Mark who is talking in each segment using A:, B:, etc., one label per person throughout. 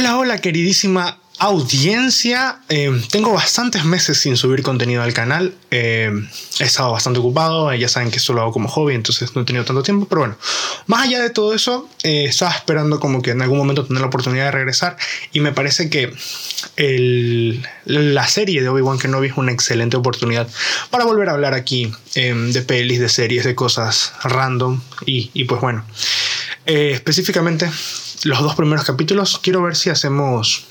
A: Hola, hola, queridísima audiencia. Eh, tengo bastantes meses sin subir contenido al canal. Eh, he estado bastante ocupado. Ya saben que esto lo hago como hobby, entonces no he tenido tanto tiempo. Pero bueno, más allá de todo eso, eh, estaba esperando como que en algún momento tener la oportunidad de regresar. Y me parece que la serie de Obi-Wan Kenobi es una excelente oportunidad para volver a hablar aquí de pelis, de series, de cosas random. Y, y pues bueno, específicamente los dos primeros capítulos. Quiero ver si hacemos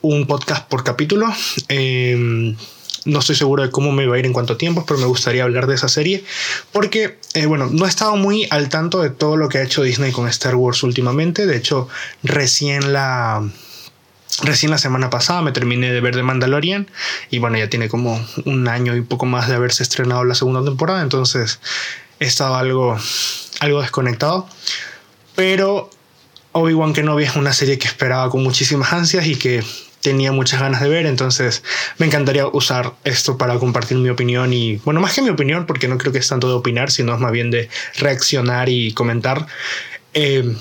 A: un podcast por capítulo. Em, no estoy seguro de cómo me va a ir en cuanto a tiempos, pero me gustaría hablar de esa serie. Porque, eh, bueno, no he estado muy al tanto de todo lo que ha hecho Disney con Star Wars últimamente. De hecho, recién la. Recién la semana pasada me terminé de ver The Mandalorian y bueno, ya tiene como un año y poco más de haberse estrenado la segunda temporada, entonces he estado algo, algo desconectado. Pero Obi-Wan Kenobi es una serie que esperaba con muchísimas ansias y que tenía muchas ganas de ver, entonces me encantaría usar esto para compartir mi opinión y, bueno, más que mi opinión, porque no creo que es tanto de opinar, sino más bien de reaccionar y comentar. Eh,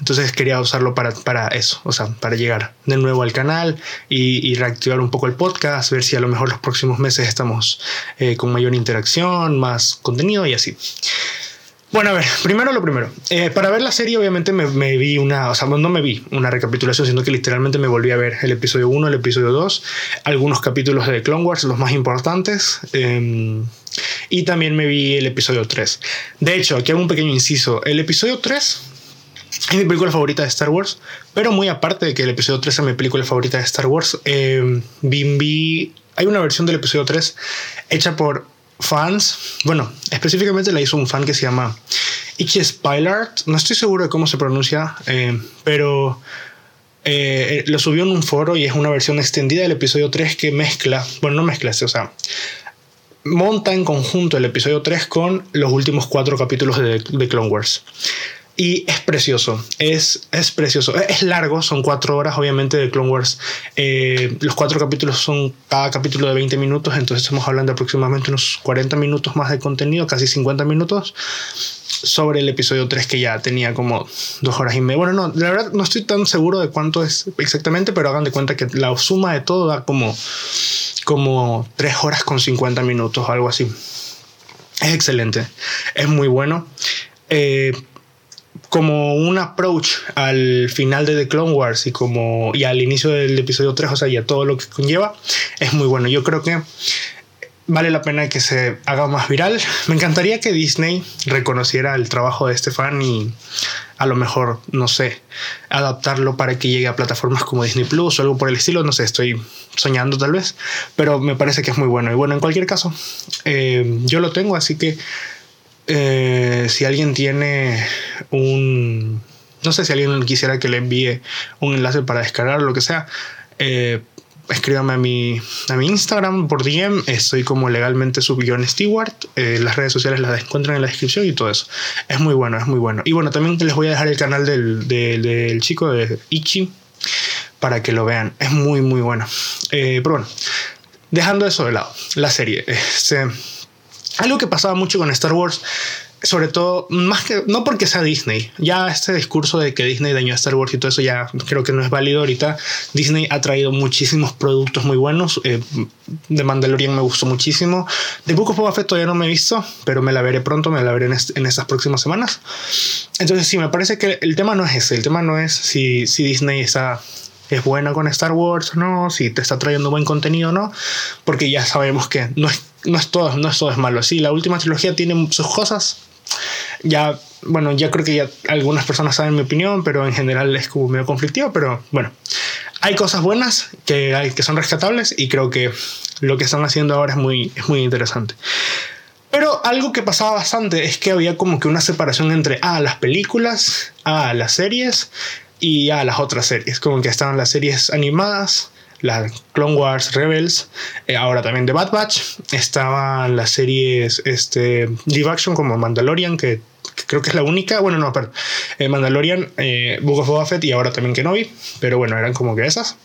A: entonces quería usarlo para, para, eso, o sea, para llegar de nuevo al canal y, reactivar un poco el podcast, ver si a lo mejor los próximos meses estamos eh, con mayor interacción, más contenido y así. Bueno, a ver, primero lo primero. Eh, para ver la serie, obviamente me, vi una, o sea, no me vi una recapitulación, sino que literalmente me volví a ver el episodio 1, el episodio 2, algunos capítulos de Clone Wars, los más importantes, em, y también me vi el episodio 3. De hecho, aquí hago un pequeño inciso. El episodio 3 es mi película favorita de Star Wars, pero muy aparte de que el episodio 3 es mi película favorita de Star Wars, eh, vi, hay una versión del episodio 3 hecha por fans, bueno, específicamente la hizo un fan que se llama Ichi Spilart, no estoy seguro de cómo se pronuncia, eh, pero eh, lo subió en un foro y es una versión extendida del episodio 3 que mezcla, bueno, no mezcla, o sea, monta en conjunto el episodio 3 con los últimos cuatro capítulos de, de Clone Wars. Y es precioso, es, es precioso. Es largo, son cuatro horas, obviamente, de Clone Wars. Eh, los cuatro capítulos son cada capítulo de 20 minutos, entonces estamos hablando de aproximadamente unos 40 minutos más de contenido, casi 50 minutos, sobre el episodio 3 que ya tenía como dos horas y media. Bueno, no, la verdad no estoy tan seguro de cuánto es exactamente, pero hagan de cuenta que la suma de todo da como, como 3 horas con 50 minutos algo así. Es excelente, es muy bueno. Eh, como un approach al final de The Clone Wars y como y al inicio del episodio 3, o sea, y a todo lo que conlleva, es muy bueno. Yo creo que vale la pena que se haga más viral. Me encantaría que Disney reconociera el trabajo de este fan y a lo mejor, no sé, adaptarlo para que llegue a plataformas como Disney Plus o algo por el estilo. No sé, estoy soñando tal vez, pero me parece que es muy bueno. Y bueno, en cualquier caso, eh, yo lo tengo, así que eh, si alguien tiene un... No sé si alguien quisiera que le envíe un enlace para descargar, lo que sea. Eh, escríbame a mi, a mi Instagram por DM. Estoy como legalmente subión Stewart. Eh, las redes sociales las encuentran en la descripción y todo eso. Es muy bueno, es muy bueno. Y bueno, también les voy a dejar el canal del, del, chico de Ichi para que lo vean. Es muy, muy bueno. pero bueno, dejando eso de lado, la serie. Este, algo que pasaba mucho con Star Wars, sobre todo, más que, no porque sea Disney, ya este discurso de que Disney dañó a Star Wars y todo eso ya creo que no es válido ahorita. Disney ha traído muchísimos productos muy buenos. Eh, de Mandalorian me gustó muchísimo. De Book of Boba Fett todavía no me he visto, pero me la veré pronto, me la veré en, en estas próximas semanas. Entonces sí, me parece que el tema no es ese, el tema no es si, Disney es buena con Star Wars no, si te está trayendo buen contenido no, porque ya sabemos que no es, no es, todo, no es todo es malo. Sí, la última trilogía tiene sus cosas. Ya, bueno, ya creo que ya algunas personas saben mi opinión, pero en general es como medio conflictivo, pero bueno, hay cosas buenas que, hay, que son rescatables y creo que lo que están haciendo ahora es muy, es muy interesante. Pero algo que pasaba bastante es que había como que una separación entre ah, las películas, a ah, las series y a las otras series, como que estaban las series animadas, las Clone Wars Rebels, eh, ahora también de Bad Batch, estaban las series este, live action como Mandalorian, que, creo que es la única, bueno, no, perdón, eh, Mandalorian, eh, Book of Boba y ahora también Kenobi, pero bueno, eran como que esas.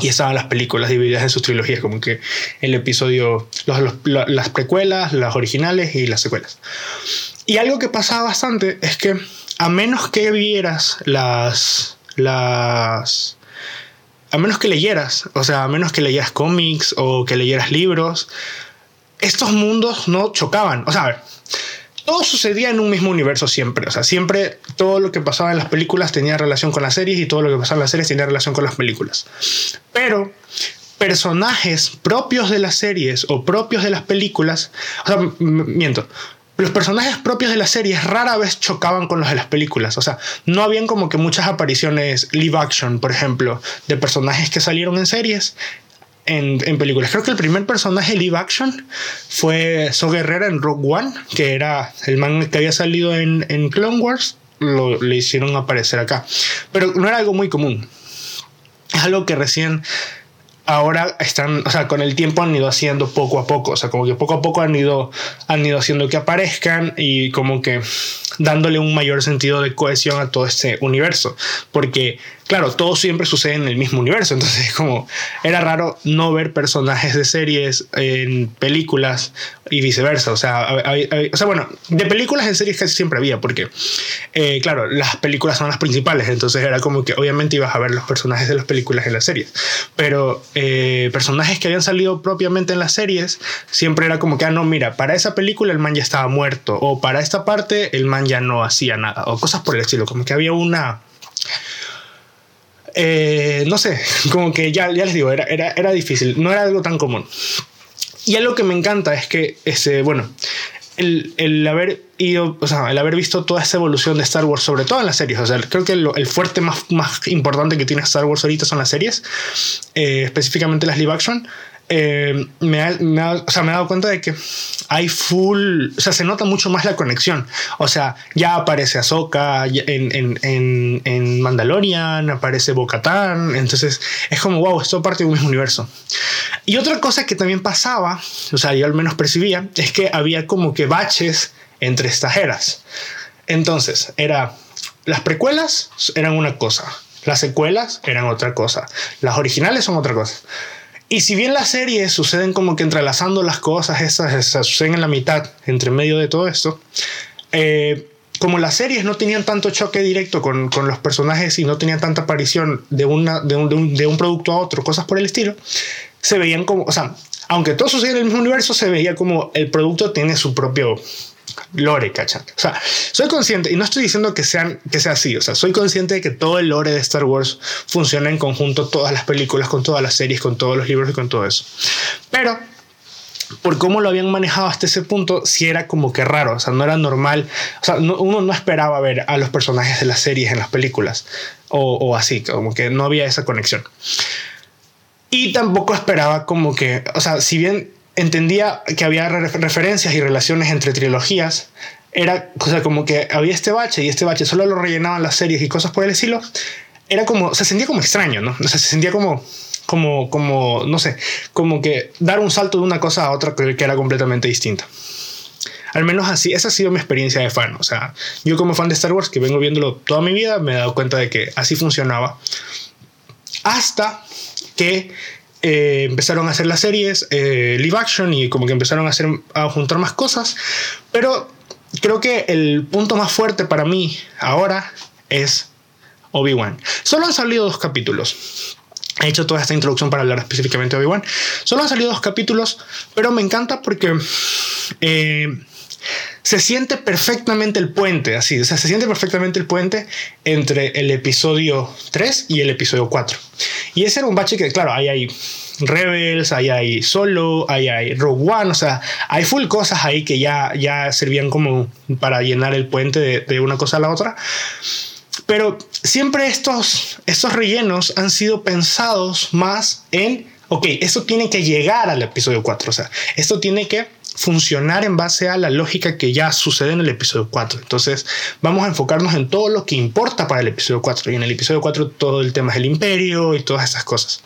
A: Y estaban las películas divididas en sus trilogías, como que el episodio, las precuelas, las originales y las secuelas. Y algo que pasaba bastante es que a menos que vieras las, las... A menos que leyeras, o sea, a menos que leyeras cómics o que leyeras libros, estos mundos no chocaban. O sea, todo sucedía en un mismo universo siempre. O sea, siempre todo lo que pasaba en las películas tenía relación con las series y todo lo que pasaba en las series tenía relación con las películas. Pero personajes propios de las series o propios de las películas, o sea, miento, los personajes propios de las series rara vez chocaban con los de las películas. O sea, no habían como que muchas apariciones live action, por ejemplo, de personajes que salieron en series. En, películas. Creo que el primer personaje live action fue So Guerrera en Rogue One, que era el man que había salido en, en Clone Wars, lo, le hicieron aparecer acá. Pero no era algo muy común. Es algo que recién ahora están, o sea, con el tiempo han ido haciendo poco a poco, o sea, como que poco a poco han ido, han ido haciendo que aparezcan y como que dándole un mayor sentido de cohesión a todo este universo, porque claro, todo siempre sucede en el mismo universo, entonces como era raro no ver personajes de series en películas y viceversa, o sea, o sea bueno, de películas en series casi siempre había, porque eh, claro, las películas son las principales, entonces era como que obviamente ibas a ver los personajes de las películas en las series, pero eh, personajes que habían salido propiamente en las series, siempre era como que, ah, no, mira, para esa película el man ya estaba muerto, o para esta parte el man ya no hacía nada, o cosas por el estilo, como que había una eh, no sé, como que ya, ya les digo, era, era, era difícil, no era algo tan común. Y algo que me encanta es que, este, bueno, el, el, haber ido, o sea, el haber visto toda esa evolución de Star Wars, sobre todo en las series, o sea, creo que el fuerte más, más importante que tiene Star Wars ahorita son las series, eh, específicamente las live action, eh, me, ha, me, o sea, me he dado cuenta de que hay full, o sea, se nota mucho más la conexión. O sea, ya aparece Ahsoka en, en, en, en Mandalorian, aparece Bo-Katan, entonces es como, wow, esto parte de un mismo universo. Y otra cosa que también pasaba, o sea, yo al menos percibía, es que había como que baches entre estas eras. Entonces, era, las precuelas eran una cosa, las secuelas eran otra cosa, las originales son otra cosa. Y si bien las series suceden como que entrelazando las cosas, esas, suceden en la mitad, entre medio de todo esto, eh, como las series no tenían tanto choque directo con, con, los personajes y no tenían tanta aparición de, una, de, un, de un producto a otro, cosas por el estilo, se veían como, o sea, aunque todo sucede en el mismo universo, se veía como el producto tiene su propio lore, ¿cachan? O sea, soy consciente, y no estoy diciendo que, sean, que sea así, o sea, soy consciente de que todo el lore de Star Wars funciona en conjunto, todas las películas, con todas las series, con todos los libros y con todo eso. Pero por cómo lo habían manejado hasta ese punto, sí era como que raro, o sea, no era normal, o sea, uno no esperaba ver a los personajes de las series en las películas, o, o así, como que no había esa conexión. Y tampoco esperaba como que, o sea, si bien entendía que había referencias y relaciones entre trilogías. Era o sea, como que había este bache y este bache solo lo rellenaban las series y cosas por el estilo. Era como, se sentía como extraño, ¿no? O sea, se sentía como, como, como, no sé, como que dar un salto de una cosa a otra que, que era completamente distinta. Al menos así, esa ha sido mi experiencia de fan. O sea, yo como fan de Star Wars, que vengo viéndolo toda mi vida, me he dado cuenta de que así funcionaba. Hasta que eh, empezaron a hacer las series eh, live action y como que empezaron a, hacer, a juntar más cosas. Pero creo que el punto más fuerte para mí ahora es Obi-Wan. Solo han salido dos capítulos. He hecho toda esta introducción para hablar específicamente de Obi-Wan. Solo han salido dos capítulos, pero me encanta porque eh, se siente perfectamente el puente, así, o sea, se siente perfectamente el puente entre el episodio 3 y el episodio 4. Y ese era un bache que, claro, ahí hay Rebels, ahí hay Solo, ahí hay Rogue One, o sea, hay full cosas ahí que ya, ya servían como para llenar el puente de, una cosa a la otra. Pero siempre estos, estos rellenos han sido pensados más en, ok, esto tiene que llegar al episodio 4, o sea, esto tiene que funcionar en base a la lógica que ya sucede en el episodio 4. Entonces vamos a enfocarnos en todo lo que importa para el episodio 4. Y en el episodio 4 todo el tema es el imperio y todas esas cosas.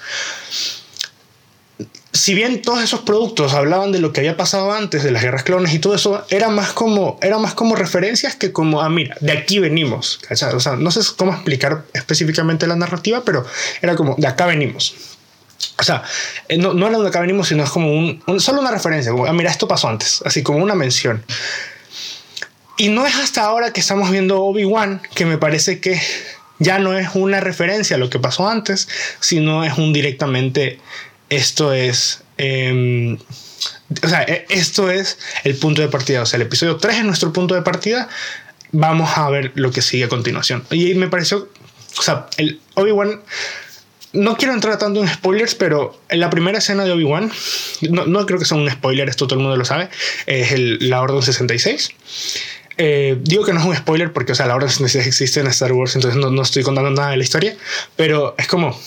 A: Si bien todos esos productos hablaban de lo que había pasado antes, de las guerras clones y todo eso, era más como, era más como referencias que como, ah, mira, de aquí venimos. O sea, no sé cómo explicar específicamente la narrativa, pero era como, de acá venimos. O sea, eh, no, no era donde acá venimos, sino es como un, solo una referencia, ah, mira, esto pasó antes, así como una mención. Y no es hasta ahora que estamos viendo Obi-Wan que me parece que ya no es una referencia a lo que pasó antes, sino es un directamente, esto es... Em, o sea, e, esto es el punto de partida. O sea, el episodio 3 es nuestro punto de partida. Vamos a ver lo que sigue a continuación. Y me pareció, o sea, el Obi-Wan no quiero entrar tanto en spoilers, pero en la primera escena de Obi-Wan, no, creo que sea un spoiler, esto todo el mundo lo sabe, es el, la Orden 66. Eh, digo que no es un spoiler porque, o sea, la Orden 66 existe en Star Wars, entonces no, no estoy contando nada de la historia, pero es como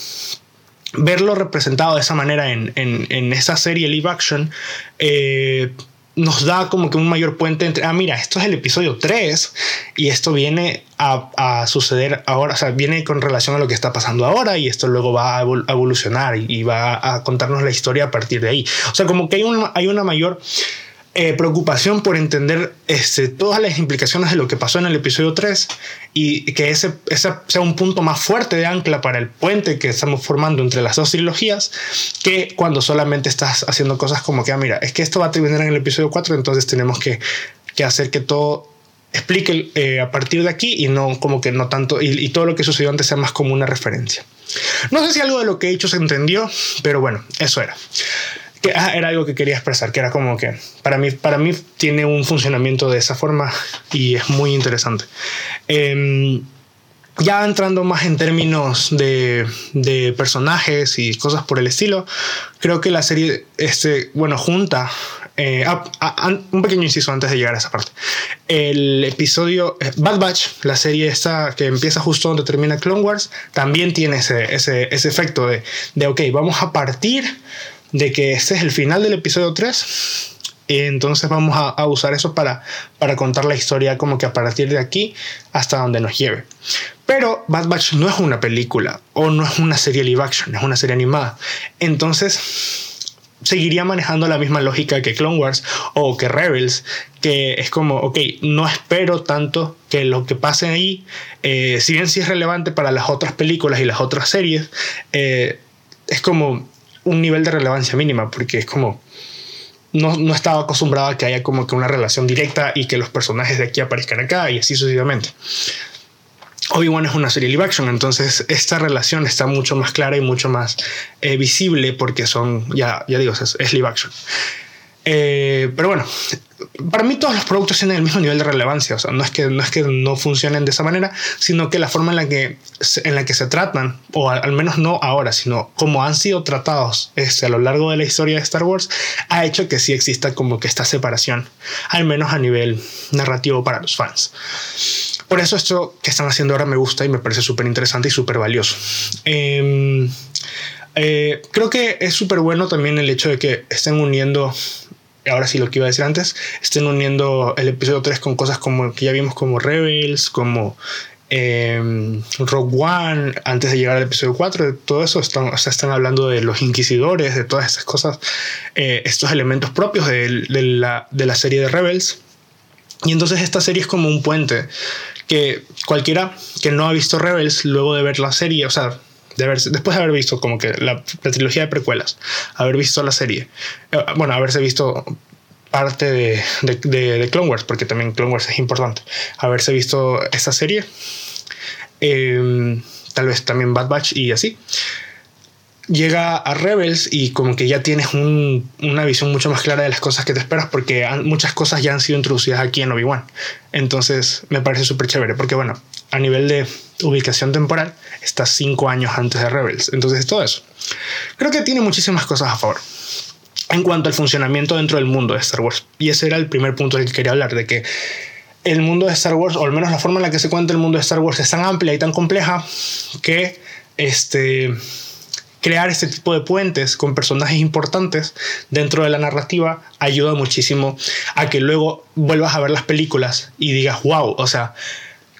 A: verlo representado de esa manera en, en, en esa serie live action. Eh, nos da como que un mayor puente entre, ah, mira, esto es el episodio 3 y esto viene a, a, suceder ahora, o sea, viene con relación a lo que está pasando ahora y esto luego va a evolucionar y, va a contarnos la historia a partir de ahí. O sea, como que hay, un, hay una mayor eh, preocupación por entender este, todas las implicaciones de lo que pasó en el episodio 3 y que ese, ese, sea un punto más fuerte de ancla para el puente que estamos formando entre las dos trilogías que cuando solamente estás haciendo cosas como que, ah, mira, es que esto va a terminar en el episodio 4, entonces tenemos que, que hacer que todo explique eh, a partir de aquí y no como que no tanto, y, y todo lo que sucedió antes sea más como una referencia. No sé si algo de lo que he dicho se entendió, pero bueno, eso era que ah, era algo que quería expresar, que era como que para mí, para mí tiene un funcionamiento de esa forma y es muy interesante. Em, ya entrando más en términos de, de, personajes y cosas por el estilo, creo que la serie, este, bueno, junta, eh, ah, ah, un pequeño inciso antes de llegar a esa parte. El episodio eh, Bad Batch, la serie esta que empieza justo donde termina Clone Wars, también tiene ese, ese, ese efecto de, de, ok, vamos a partir de que este es el final del episodio 3. Y entonces vamos a, usar eso para, para contar la historia como que a partir de aquí hasta donde nos lleve. Pero Bad Batch no es una película o no es una serie live action, es una serie animada. Entonces seguiría manejando la misma lógica que Clone Wars o que Rebels, que es como, ok, no espero tanto que lo que pase ahí, eh, si bien sí es relevante para las otras películas y las otras series, eh, es como un nivel de relevancia mínima, porque es como, no, no, estaba acostumbrado a que haya como que una relación directa y que los personajes de aquí aparezcan acá y así sucesivamente. Obi-Wan es una serie live action, entonces esta relación está mucho más clara y mucho más eh, visible porque son, ya, ya digo, es, es live action. Eh, pero bueno, para mí todos los productos tienen el mismo nivel de relevancia, o sea, no es que no, es que no funcionen de esa manera, sino que la forma en la que, en la que se tratan, o al, menos no ahora, sino como han sido tratados este, a lo largo de la historia de Star Wars, ha hecho que sí exista como que esta separación, al menos a nivel narrativo para los fans. Por eso esto que están haciendo ahora me gusta y me parece súper interesante y súper valioso. Em, eh, creo que es súper bueno también el hecho de que estén uniendo ahora sí lo que iba a decir antes, estén uniendo el episodio 3 con cosas como que ya vimos como Rebels, como eh, Rogue One, antes de llegar al episodio 4, de todo eso, están, o sea, están hablando de los inquisidores, de todas estas cosas, eh, estos elementos propios de, la, de la serie de Rebels. Y entonces esta serie es como un puente que cualquiera que no ha visto Rebels luego de ver la serie, o sea, después de haber visto como que la, trilogía de precuelas, haber visto la serie, eh, bueno, haberse visto parte de, de, Clone Wars, porque también Clone Wars es importante, haberse visto esta serie, em, tal vez también Bad Batch y así. Llega a Rebels y como que ya tienes una visión mucho más clara de las cosas que te esperas porque muchas cosas ya han sido introducidas aquí en Obi-Wan. Entonces me parece súper chévere porque bueno, a nivel de ubicación temporal, está cinco años antes de Rebels. Entonces, todo eso. Creo que tiene muchísimas cosas a favor. En cuanto al funcionamiento dentro del mundo de Star Wars. Y ese era el primer punto del que quería hablar, de que el mundo de Star Wars, o al menos la forma en la que se cuenta el mundo de Star Wars, es tan amplia y tan compleja que este, crear este tipo de puentes con personajes importantes dentro de la narrativa ayuda muchísimo a que luego vuelvas a ver las películas y digas, wow, o sea,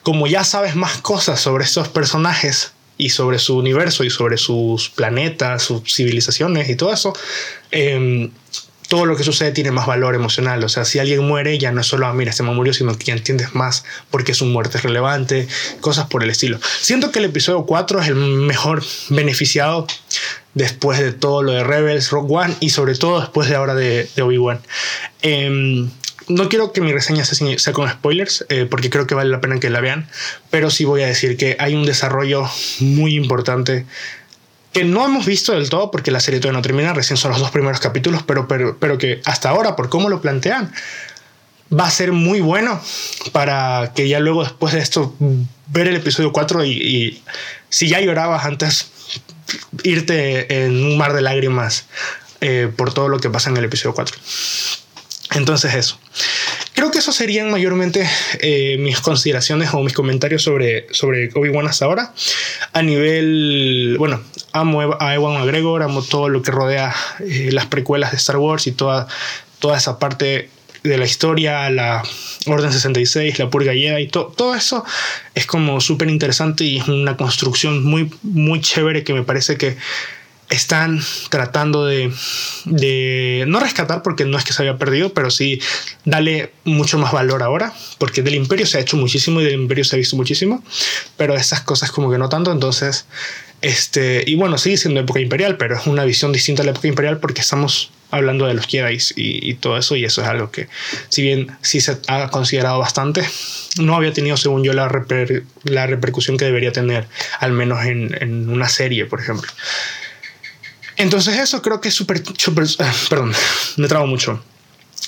A: como ya sabes más cosas sobre estos personajes y sobre su universo y sobre sus planetas, sus civilizaciones y todo eso, em, todo lo que sucede tiene más valor emocional. O sea, si alguien muere, ya no es solo, ah, mira, este me murió, sino que ya entiendes más porque su muerte es relevante, cosas por el estilo. Siento que el episodio 4 es el mejor beneficiado después de todo lo de Rebels, Rock One y sobre todo después de ahora de, de Obi-Wan. Em, no quiero que mi reseña sea, con spoilers, eh, porque creo que vale la pena que la vean, pero sí voy a decir que hay un desarrollo muy importante que no hemos visto del todo porque la serie todavía no termina, recién son los dos primeros capítulos, pero, pero, pero que hasta ahora, por cómo lo plantean, va a ser muy bueno para que ya luego después de esto ver el episodio 4 y, si ya llorabas antes, irte en un mar de lágrimas eh, por todo lo que pasa en el episodio 4. Entonces eso. Creo que eso serían mayormente eh, mis consideraciones o mis comentarios sobre, sobre Obi-Wan hasta ahora. A nivel, bueno, amo a Ewan McGregor, amo todo lo que rodea eh, las precuelas de Star Wars y toda, toda esa parte de la historia, la Orden 66, la Purga y todo, todo eso es como súper interesante y es una construcción muy, muy chévere que me parece que están tratando de, de, no rescatar porque no es que se haya perdido, pero sí darle mucho más valor ahora, porque del imperio se ha hecho muchísimo y del imperio se ha visto muchísimo, pero esas cosas como que no tanto, entonces, este, y bueno, sigue siendo época imperial, pero es una visión distinta a la época imperial porque estamos hablando de los Jedi y, y todo eso, y eso es algo que, si bien sí se ha considerado bastante, no había tenido, según yo, la, la repercusión que debería tener, al menos en, en una serie, por ejemplo. Entonces eso creo que es súper, ah, perdón, me trago mucho.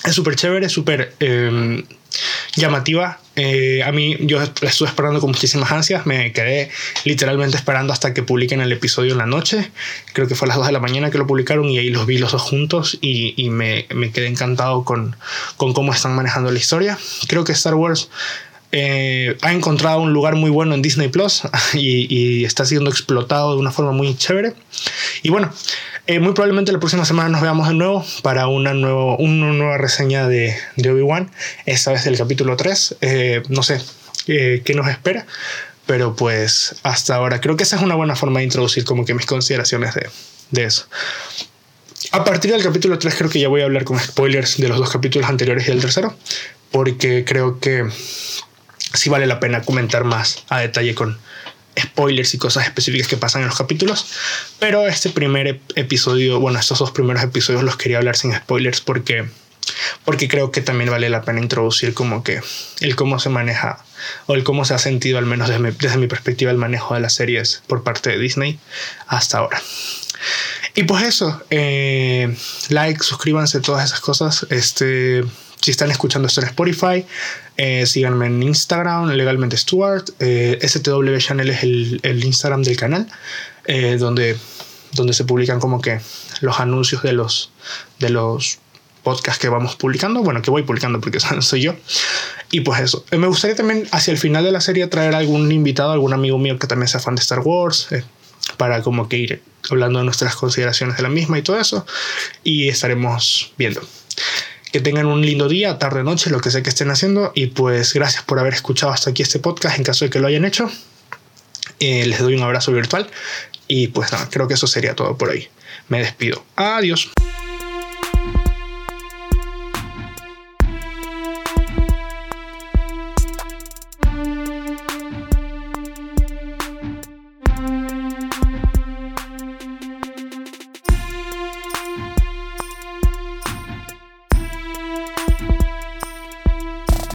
A: Es súper chévere, súper em, llamativa. Eh, a mí yo la estuve esperando con muchísimas ansias. Me quedé literalmente esperando hasta que publiquen el episodio en la noche. Creo que fue a las 2 de la mañana que lo publicaron y ahí los vi los dos juntos y, me, quedé encantado con cómo están manejando la historia. Creo que Star Wars eh, ha encontrado un lugar muy bueno en Disney Plus y, está siendo explotado de una forma muy chévere. Y bueno, eh, muy probablemente la próxima semana nos veamos de nuevo para una, nuevo, una nueva reseña de, de Obi-Wan, esta vez del capítulo 3. Eh, no sé qué nos espera, pero pues hasta ahora creo que esa es una buena forma de introducir como que mis consideraciones de, de eso. A partir del capítulo 3 creo que ya voy a hablar con spoilers de los dos capítulos anteriores y del tercero, porque creo que sí vale la pena comentar más a detalle con spoilers y cosas específicas que pasan en los capítulos. Pero este primer episodio, bueno, estos dos primeros episodios los quería hablar sin spoilers porque, porque creo que también vale la pena introducir como que el cómo se maneja o el cómo se ha sentido, al menos desde mi, perspectiva, el manejo de las series por parte de Disney hasta ahora. Y pues eso, eh, like, suscríbanse, todas esas cosas. Este, si están escuchando esto en Spotify, eh, síganme en Instagram, legalmente Stuart. Eh, STW Channel es el, el Instagram del canal, eh, donde, donde se publican como que los anuncios de los, de los podcasts que vamos publicando. Bueno, que voy publicando porque soy yo. Y pues eso. me gustaría también hacia el final de la serie traer algún invitado, algún amigo mío que también sea fan de Star Wars, para como que ir hablando de nuestras consideraciones de la misma y todo eso. Y estaremos viendo. Que tengan un lindo día, tarde, noche, lo que sea que estén haciendo. Y pues gracias por haber escuchado hasta aquí este podcast en caso de que lo hayan hecho. Eh, les doy un abrazo virtual. Y pues nada, creo que eso sería todo por hoy. Me despido. Adiós.